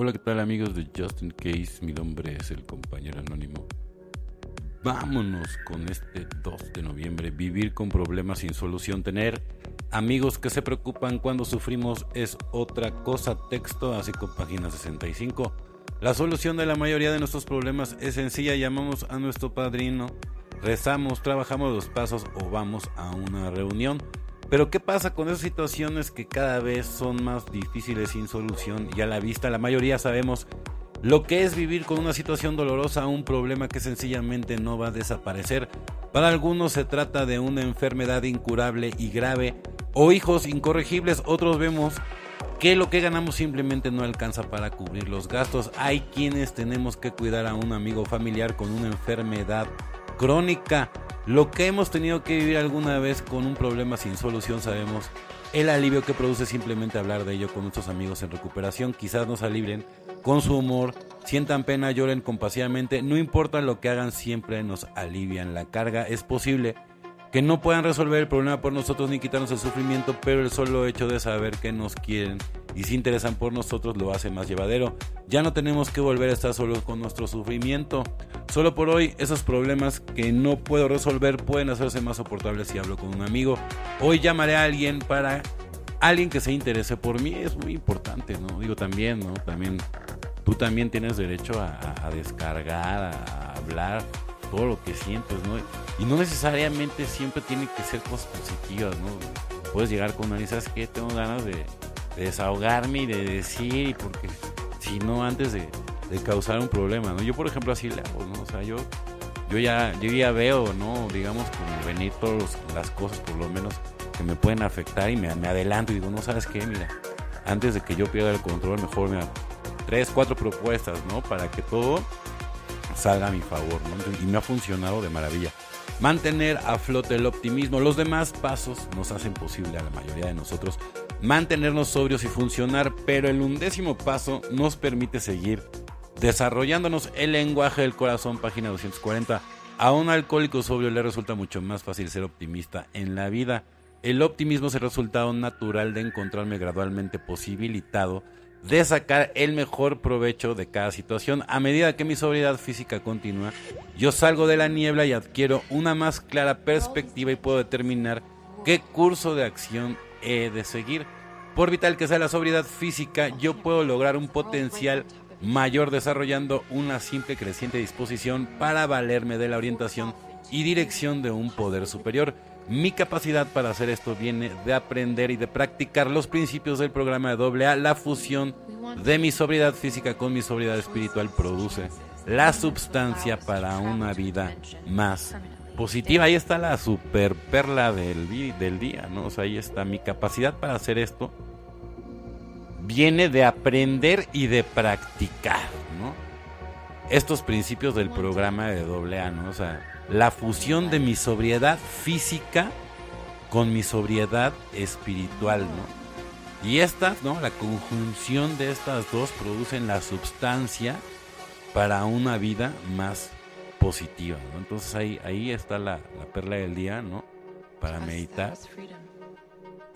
Hola, ¿qué tal amigos de Justin Case? Mi nombre es el compañero anónimo. Vámonos con este 2 de noviembre. Vivir con problemas sin solución. Tener amigos que se preocupan cuando sufrimos es otra cosa. Texto, así con página 65. La solución de la mayoría de nuestros problemas es sencilla. Llamamos a nuestro padrino, rezamos, trabajamos los pasos o vamos a una reunión. Pero ¿qué pasa con esas situaciones que cada vez son más difíciles sin solución y a la vista la mayoría sabemos lo que es vivir con una situación dolorosa, un problema que sencillamente no va a desaparecer? Para algunos se trata de una enfermedad incurable y grave o hijos incorregibles, otros vemos que lo que ganamos simplemente no alcanza para cubrir los gastos. Hay quienes tenemos que cuidar a un amigo familiar con una enfermedad crónica lo que hemos tenido que vivir alguna vez con un problema sin solución, sabemos el alivio que produce simplemente hablar de ello con nuestros amigos en recuperación. Quizás nos alivien con su humor, sientan pena, lloren compasivamente, no importa lo que hagan, siempre nos alivian la carga. Es posible que no puedan resolver el problema por nosotros ni quitarnos el sufrimiento, pero el solo hecho de saber que nos quieren y se interesan por nosotros lo hace más llevadero. Ya no tenemos que volver a estar solos con nuestro sufrimiento. Solo por hoy, esos problemas que no puedo resolver pueden hacerse más soportables si hablo con un amigo. Hoy llamaré a alguien para alguien que se interese por mí. Es muy importante, ¿no? Digo también, ¿no? También tú también tienes derecho a, descargar, a hablar todo lo que sientes, ¿no? Y no necesariamente siempre tiene que ser cosas positivas, ¿no? Puedes llegar con una y sabes que tengo ganas de, desahogarme y de decir, porque si no, antes de, causar un problema, ¿no? Yo, por ejemplo, así le hago, ¿no? O sea, yo, yo, ya, yo ya veo, ¿no? Digamos, como venir todas las cosas, por lo menos, que me pueden afectar y me, me adelanto y digo, no, ¿sabes qué? Mira, antes de que yo pierda el control, mejor, mira, tres, cuatro propuestas, ¿no? Para que todo salga a mi favor, ¿no? Y me ha funcionado de maravilla. Mantener a flote el optimismo. Los demás pasos nos hacen posible a la mayoría de nosotros mantenernos sobrios y funcionar, pero el undécimo paso nos permite seguir desarrollándonos el lenguaje del corazón, página 240. A un alcohólico sobrio le resulta mucho más fácil ser optimista en la vida. El optimismo es el resultado natural de encontrarme gradualmente posibilitado de sacar el mejor provecho de cada situación. A medida que mi sobriedad física continúa, yo salgo de la niebla y adquiero una más clara perspectiva y puedo determinar qué curso de acción he de seguir. Por vital que sea la sobriedad física, yo puedo lograr un potencial mayor desarrollando una simple creciente disposición para valerme de la orientación y dirección de un poder superior. Mi capacidad para hacer esto viene de aprender y de practicar los principios del programa de AA. La fusión de mi sobriedad física con mi sobriedad espiritual produce la sustancia para una vida más positiva. Ahí está la super perla del, del día, ¿no? O ahí está mi capacidad para hacer esto. Viene de aprender y de practicar, ¿no? Estos principios del programa de AA, ¿no? O sea, la fusión de mi sobriedad física con mi sobriedad espiritual, ¿no? Y estas, ¿no? La conjunción de estas dos producen la sustancia para una vida más positiva, ¿no? Entonces ahí, ahí está la, la perla del día, ¿no? Para meditar.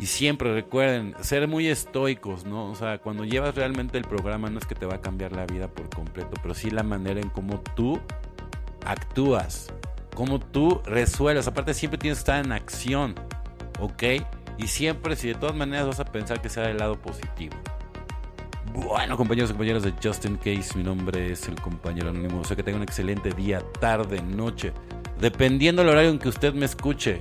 Y siempre recuerden, ser muy estoicos, ¿no? O sea, cuando llevas realmente el programa no es que te va a cambiar la vida por completo, pero sí la manera en cómo tú actúas, cómo tú resuelves. Aparte, siempre tienes que estar en acción, ¿ok? Y siempre, si de todas maneras vas a pensar que sea del lado positivo. Bueno, compañeros y compañeras de Justin Case, mi nombre es el compañero anónimo. O sea que tenga un excelente día, tarde, noche, dependiendo del horario en que usted me escuche.